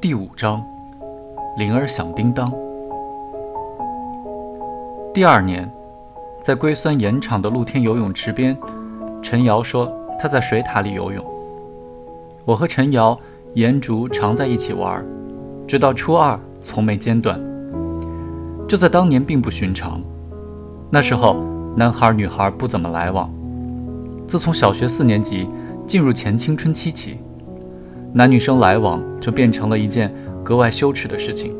第五章，铃儿响叮当。第二年，在硅酸盐场的露天游泳池边，陈瑶说她在水塔里游泳。我和陈瑶、颜竹常在一起玩，直到初二，从没间断。这在当年并不寻常。那时候，男孩女孩不怎么来往。自从小学四年级进入前青春期起，男女生来往就变成了一件格外羞耻的事情。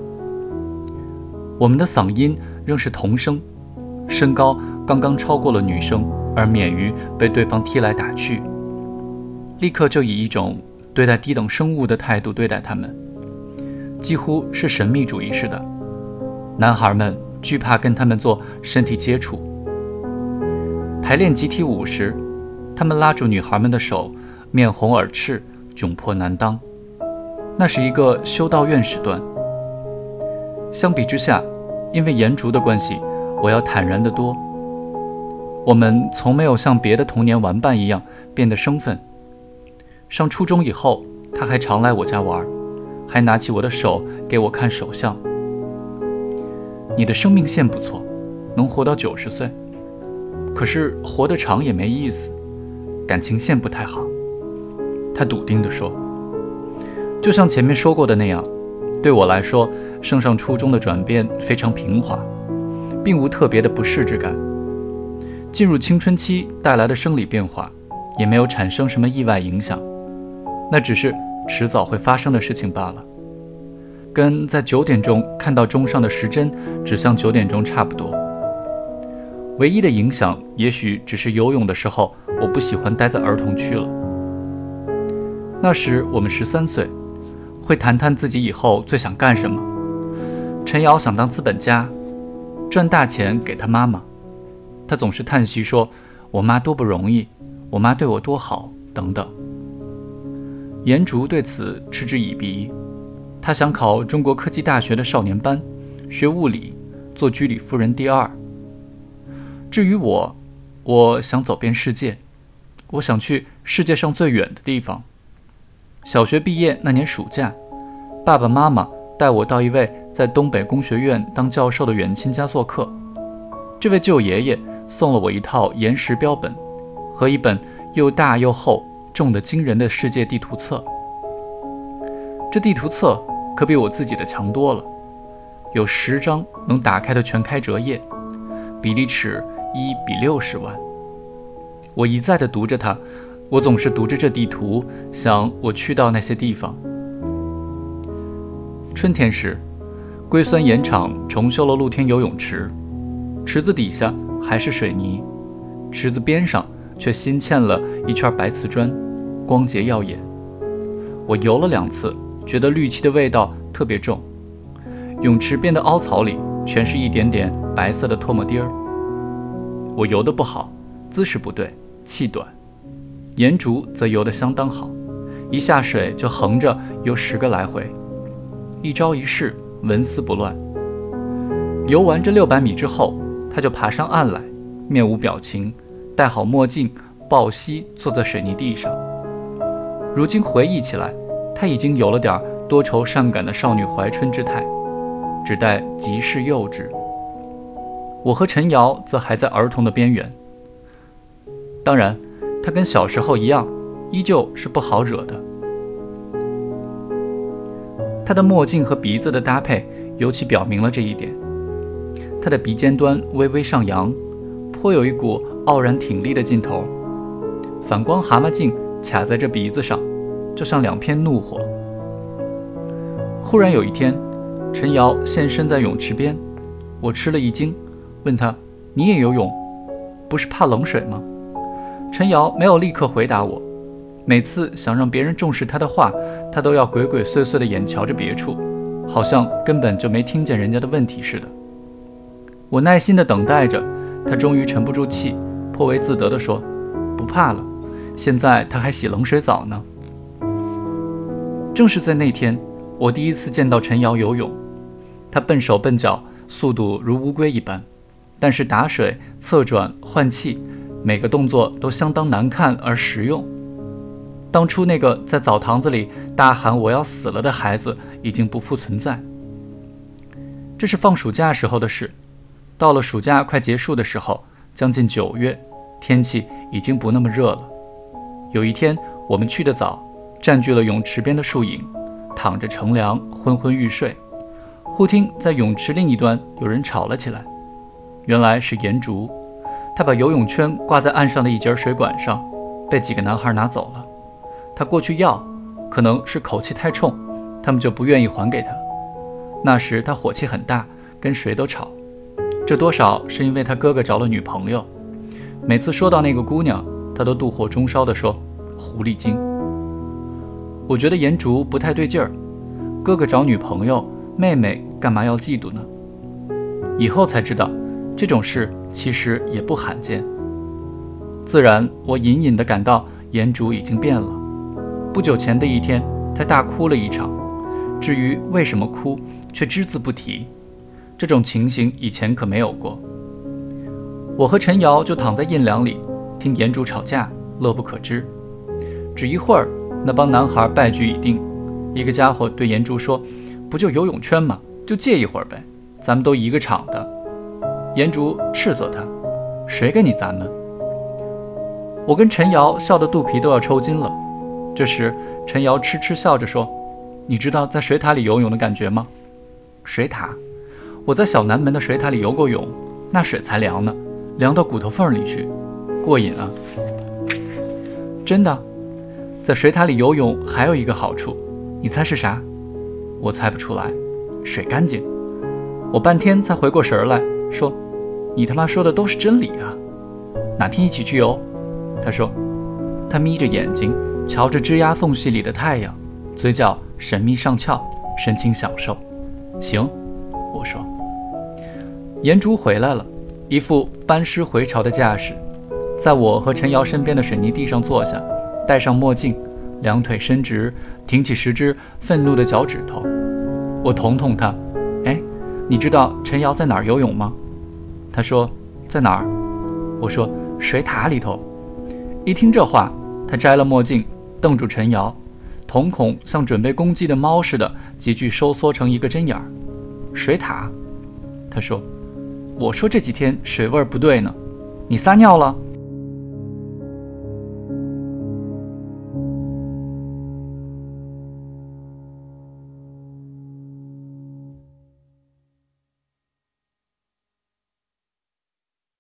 我们的嗓音仍是童声，身高刚刚超过了女生，而免于被对方踢来打去，立刻就以一种对待低等生物的态度对待他们，几乎是神秘主义似的。男孩们惧怕跟他们做身体接触。排练集体舞时。他们拉住女孩们的手，面红耳赤，窘迫难当。那是一个修道院时段。相比之下，因为颜竹的关系，我要坦然得多。我们从没有像别的童年玩伴一样变得生分。上初中以后，他还常来我家玩，还拿起我的手给我看手相。你的生命线不错，能活到九十岁。可是活得长也没意思。感情线不太好，他笃定地说：“就像前面说过的那样，对我来说，升上初中的转变非常平滑，并无特别的不适之感。进入青春期带来的生理变化，也没有产生什么意外影响，那只是迟早会发生的事情罢了，跟在九点钟看到钟上的时针指向九点钟差不多。唯一的影响，也许只是游泳的时候。”我不喜欢待在儿童区了。那时我们十三岁，会谈谈自己以后最想干什么。陈瑶想当资本家，赚大钱给他妈妈。他总是叹息说：“我妈多不容易，我妈对我多好，等等。”颜竹对此嗤之以鼻。他想考中国科技大学的少年班，学物理，做居里夫人第二。至于我，我想走遍世界。我想去世界上最远的地方。小学毕业那年暑假，爸爸妈妈带我到一位在东北工学院当教授的远亲家做客。这位舅爷爷送了我一套岩石标本和一本又大又厚、重得惊人的世界地图册。这地图册可比我自己的强多了，有十张能打开的全开折页，比例尺一比六十万。我一再地读着它，我总是读着这地图，想我去到那些地方。春天时，硅酸盐厂重修了露天游泳池，池子底下还是水泥，池子边上却新嵌了一圈白瓷砖，光洁耀眼。我游了两次，觉得氯气的味道特别重，泳池边的凹槽里全是一点点白色的唾沫滴儿。我游得不好，姿势不对。气短，颜竹则游得相当好，一下水就横着游十个来回，一招一式纹丝不乱。游完这六百米之后，他就爬上岸来，面无表情，戴好墨镜，抱膝坐在水泥地上。如今回忆起来，他已经有了点多愁善感的少女怀春之态，只待极是幼稚。我和陈瑶则还在儿童的边缘。当然，他跟小时候一样，依旧是不好惹的。他的墨镜和鼻子的搭配尤其表明了这一点。他的鼻尖端微微上扬，颇有一股傲然挺立的劲头。反光蛤蟆镜卡在这鼻子上，就像两片怒火。忽然有一天，陈瑶现身在泳池边，我吃了一惊，问他：“你也游泳？不是怕冷水吗？”陈瑶没有立刻回答我。每次想让别人重视他的话，他都要鬼鬼祟祟的眼瞧着别处，好像根本就没听见人家的问题似的。我耐心的等待着，他终于沉不住气，颇为自得地说：“不怕了，现在他还洗冷水澡呢。”正是在那天，我第一次见到陈瑶游泳。他笨手笨脚，速度如乌龟一般，但是打水、侧转、换气。每个动作都相当难看而实用。当初那个在澡堂子里大喊“我要死了”的孩子已经不复存在。这是放暑假时候的事。到了暑假快结束的时候，将近九月，天气已经不那么热了。有一天，我们去的早，占据了泳池边的树影，躺着乘凉，昏昏欲睡。忽听在泳池另一端有人吵了起来，原来是颜竹，他把游泳圈挂在岸上的一节水管上，被几个男孩拿走了。他过去要，可能是口气太冲，他们就不愿意还给他。那时他火气很大，跟谁都吵。这多少是因为他哥哥找了女朋友。每次说到那个姑娘，他都妒火中烧地说：“狐狸精。”我觉得颜竹不太对劲儿。哥哥找女朋友，妹妹干嘛要嫉妒呢？以后才知道，这种事其实也不罕见。自然，我隐隐地感到颜竹已经变了。不久前的一天，他大哭了一场。至于为什么哭，却只字不提。这种情形以前可没有过。我和陈瑶就躺在印凉里，听颜主吵架，乐不可支。只一会儿，那帮男孩败局已定。一个家伙对颜竹说：“不就游泳圈吗？就借一会儿呗，咱们都一个厂的。”颜竹斥责他：“谁跟你咱们？”我跟陈瑶笑得肚皮都要抽筋了。这时，陈瑶痴痴笑着说。你知道在水塔里游泳的感觉吗？水塔，我在小南门的水塔里游过泳，那水才凉呢，凉到骨头缝里去，过瘾啊！真的，在水塔里游泳还有一个好处，你猜是啥？我猜不出来，水干净。我半天才回过神来说，你他妈说的都是真理啊！哪天一起去游？他说，他眯着眼睛瞧着枝桠缝隙里的太阳，嘴角。神秘上翘，神情享受。行，我说。颜竹回来了，一副班师回朝的架势，在我和陈瑶身边的水泥地上坐下，戴上墨镜，两腿伸直，挺起十只愤怒的脚趾头。我捅捅他，你知道陈瑶在哪儿游泳吗？他说在哪儿？我说水塔里头。一听这话，他摘了墨镜，瞪住陈瑶。瞳孔像准备攻击的猫似的，急剧收缩成一个针眼儿。水塔，他说：“我说这几天水味不对呢，你撒尿了。”